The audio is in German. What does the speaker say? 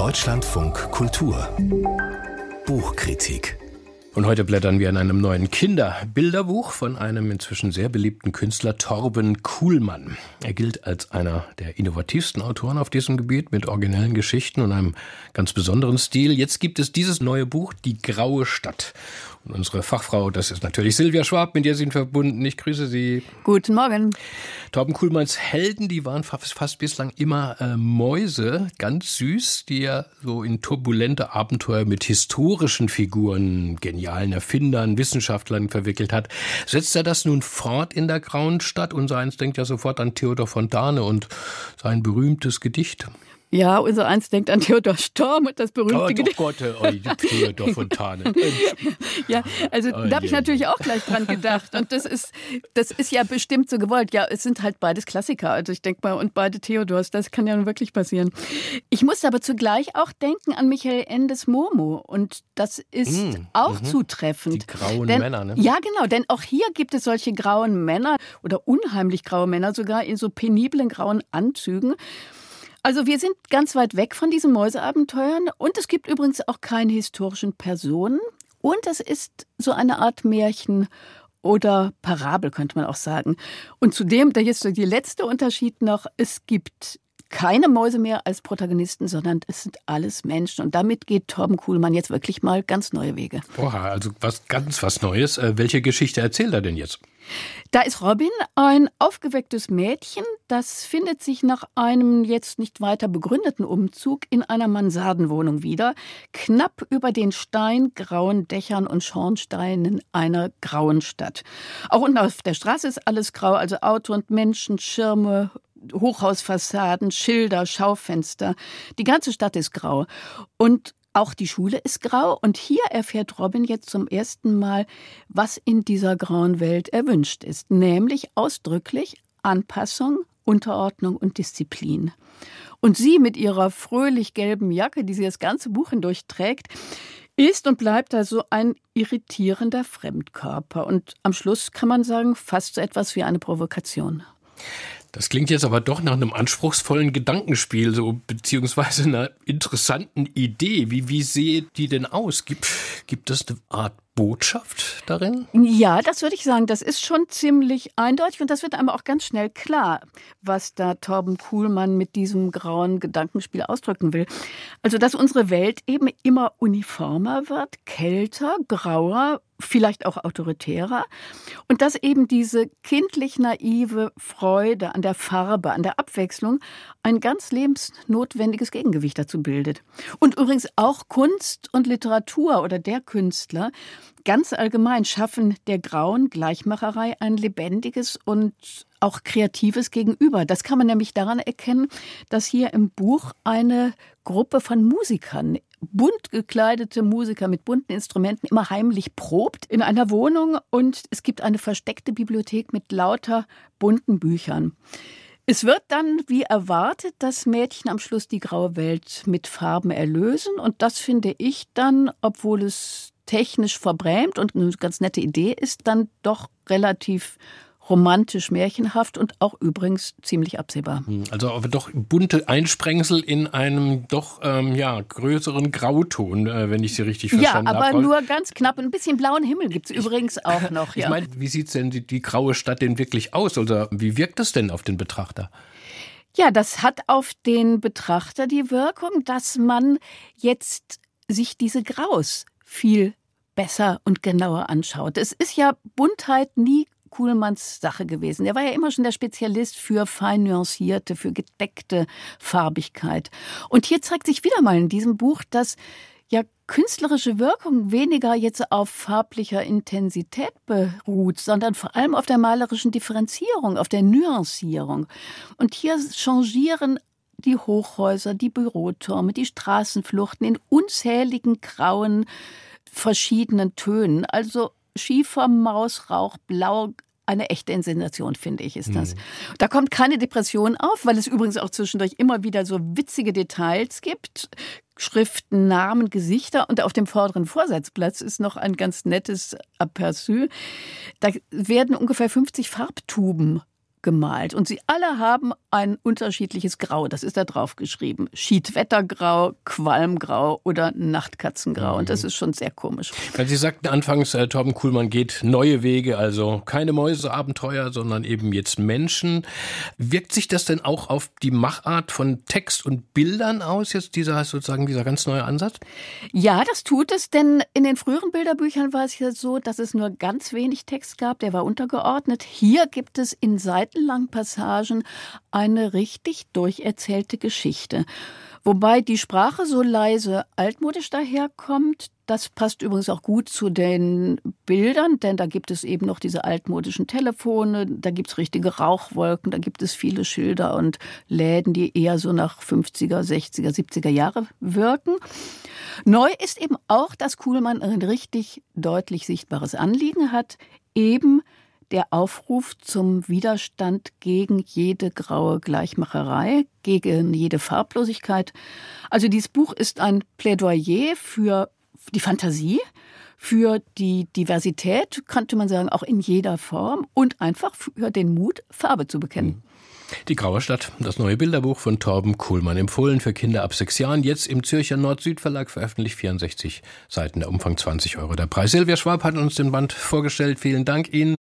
Deutschlandfunk Kultur Buchkritik und heute blättern wir in einem neuen Kinderbilderbuch von einem inzwischen sehr beliebten Künstler Torben Kuhlmann. Er gilt als einer der innovativsten Autoren auf diesem Gebiet mit originellen Geschichten und einem ganz besonderen Stil. Jetzt gibt es dieses neue Buch Die graue Stadt. Und unsere Fachfrau, das ist natürlich Silvia Schwab, mit der Sie verbunden. Ich grüße Sie. Guten Morgen. Torben Kuhlmanns Helden, die waren fast, fast bislang immer äh, Mäuse, ganz süß, die ja so in turbulente Abenteuer mit historischen Figuren, genialen Erfindern, Wissenschaftlern verwickelt hat. Setzt er das nun fort in der Grauen Stadt? Unser eins denkt ja sofort an Theodor Fontane und sein berühmtes Gedicht. Ja, unser Eins denkt an Theodor Storm und das berühmte oh, Gedicht. Oh Gott, oh, Theodor Fontane. ja, also oh, da habe ich natürlich auch gleich dran gedacht. Und das ist, das ist ja bestimmt so gewollt. Ja, es sind halt beides Klassiker. Also ich denke mal, und beide Theodors, das kann ja nun wirklich passieren. Ich musste aber zugleich auch denken an Michael Endes Momo. Und das ist mm, auch mm zutreffend. Die grauen denn, Männer, ne? Ja, genau. Denn auch hier gibt es solche grauen Männer oder unheimlich graue Männer, sogar in so peniblen grauen Anzügen. Also wir sind ganz weit weg von diesen Mäuseabenteuern und es gibt übrigens auch keine historischen Personen und es ist so eine Art Märchen oder Parabel könnte man auch sagen. Und zudem, da ist so die letzte Unterschied noch, es gibt keine Mäuse mehr als Protagonisten, sondern es sind alles Menschen. Und damit geht Torben Kuhlmann jetzt wirklich mal ganz neue Wege. Oha, also was ganz was Neues. Äh, welche Geschichte erzählt er denn jetzt? Da ist Robin ein aufgewecktes Mädchen, das findet sich nach einem jetzt nicht weiter begründeten Umzug in einer Mansardenwohnung wieder, knapp über den steingrauen Dächern und Schornsteinen einer grauen Stadt. Auch unten auf der Straße ist alles grau, also Auto und Menschen, Schirme, Hochhausfassaden, Schilder, Schaufenster. Die ganze Stadt ist grau. Und auch die Schule ist grau und hier erfährt Robin jetzt zum ersten Mal, was in dieser grauen Welt erwünscht ist, nämlich ausdrücklich Anpassung, Unterordnung und Disziplin. Und sie mit ihrer fröhlich gelben Jacke, die sie das ganze Buch hindurch trägt, ist und bleibt also ein irritierender Fremdkörper und am Schluss kann man sagen, fast so etwas wie eine Provokation. Das klingt jetzt aber doch nach einem anspruchsvollen Gedankenspiel, so beziehungsweise einer interessanten Idee. Wie, wie sehe die denn aus? Gibt, gibt es eine Art Botschaft darin? Ja, das würde ich sagen. Das ist schon ziemlich eindeutig und das wird einem auch ganz schnell klar, was da Torben Kuhlmann mit diesem grauen Gedankenspiel ausdrücken will. Also, dass unsere Welt eben immer uniformer wird, kälter, grauer, vielleicht auch autoritärer. Und dass eben diese kindlich naive Freude an der Farbe, an der Abwechslung ein ganz lebensnotwendiges Gegengewicht dazu bildet. Und übrigens auch Kunst und Literatur oder der Künstler ganz allgemein schaffen der grauen Gleichmacherei ein lebendiges und auch kreatives Gegenüber. Das kann man nämlich daran erkennen, dass hier im Buch eine Gruppe von Musikern bunt gekleidete Musiker mit bunten Instrumenten immer heimlich probt in einer Wohnung und es gibt eine versteckte Bibliothek mit lauter bunten Büchern. Es wird dann, wie erwartet, das Mädchen am Schluss die graue Welt mit Farben erlösen. Und das finde ich dann, obwohl es technisch verbrämt und eine ganz nette Idee ist, dann doch relativ romantisch märchenhaft und auch übrigens ziemlich absehbar. Hm, also aber doch bunte Einsprengsel in einem doch ähm, ja, größeren Grauton, äh, wenn ich Sie richtig verstanden habe. Ja, aber hab. nur ganz knapp. Ein bisschen blauen Himmel gibt es übrigens auch noch. Ja. Ich meine, wie sieht denn die, die graue Stadt denn wirklich aus? Oder wie wirkt das denn auf den Betrachter? Ja, das hat auf den Betrachter die Wirkung, dass man jetzt sich diese Graus viel besser und genauer anschaut. Es ist ja Buntheit nie Kuhlmanns Sache gewesen. Er war ja immer schon der Spezialist für fein nuancierte, für gedeckte Farbigkeit. Und hier zeigt sich wieder mal in diesem Buch, dass ja künstlerische Wirkung weniger jetzt auf farblicher Intensität beruht, sondern vor allem auf der malerischen Differenzierung, auf der Nuancierung. Und hier changieren die Hochhäuser, die Bürotürme, die Straßenfluchten in unzähligen grauen verschiedenen Tönen. Also Schiefer, Mausrauch, Blau, eine echte Insensation, finde ich, ist das. Mhm. Da kommt keine Depression auf, weil es übrigens auch zwischendurch immer wieder so witzige Details gibt. Schriften, Namen, Gesichter und auf dem vorderen Vorsatzplatz ist noch ein ganz nettes Aperçu. Da werden ungefähr 50 Farbtuben gemalt. Und sie alle haben ein unterschiedliches Grau. Das ist da drauf geschrieben. Schiedwettergrau, Qualmgrau oder Nachtkatzengrau. Und das mhm. ist schon sehr komisch. Weil Sie sagten anfangs, äh, Torben Kuhlmann geht neue Wege, also keine Mäuseabenteuer, sondern eben jetzt Menschen. Wirkt sich das denn auch auf die Machart von Text und Bildern aus, jetzt dieser sozusagen dieser ganz neue Ansatz? Ja, das tut es, denn in den früheren Bilderbüchern war es ja so, dass es nur ganz wenig Text gab, der war untergeordnet. Hier gibt es in seitenlangen Passagen eine richtig durcherzählte Geschichte. Wobei die Sprache so leise altmodisch daherkommt, das passt übrigens auch gut zu den Bildern, denn da gibt es eben noch diese altmodischen Telefone, da gibt es richtige Rauchwolken, da gibt es viele Schilder und Läden, die eher so nach 50er, 60er, 70er Jahre wirken. Neu ist eben auch, dass Kuhlmann ein richtig deutlich sichtbares Anliegen hat, eben der Aufruf zum Widerstand gegen jede graue Gleichmacherei, gegen jede Farblosigkeit. Also dieses Buch ist ein Plädoyer für die Fantasie, für die Diversität, könnte man sagen, auch in jeder Form und einfach für den Mut, Farbe zu bekennen. Die Graue Stadt, das neue Bilderbuch von Torben Kuhlmann, empfohlen für Kinder ab sechs Jahren, jetzt im Zürcher Nord-Süd-Verlag veröffentlicht, 64 Seiten, der Umfang 20 Euro. Der Preis Silvia Schwab hat uns den Band vorgestellt. Vielen Dank Ihnen.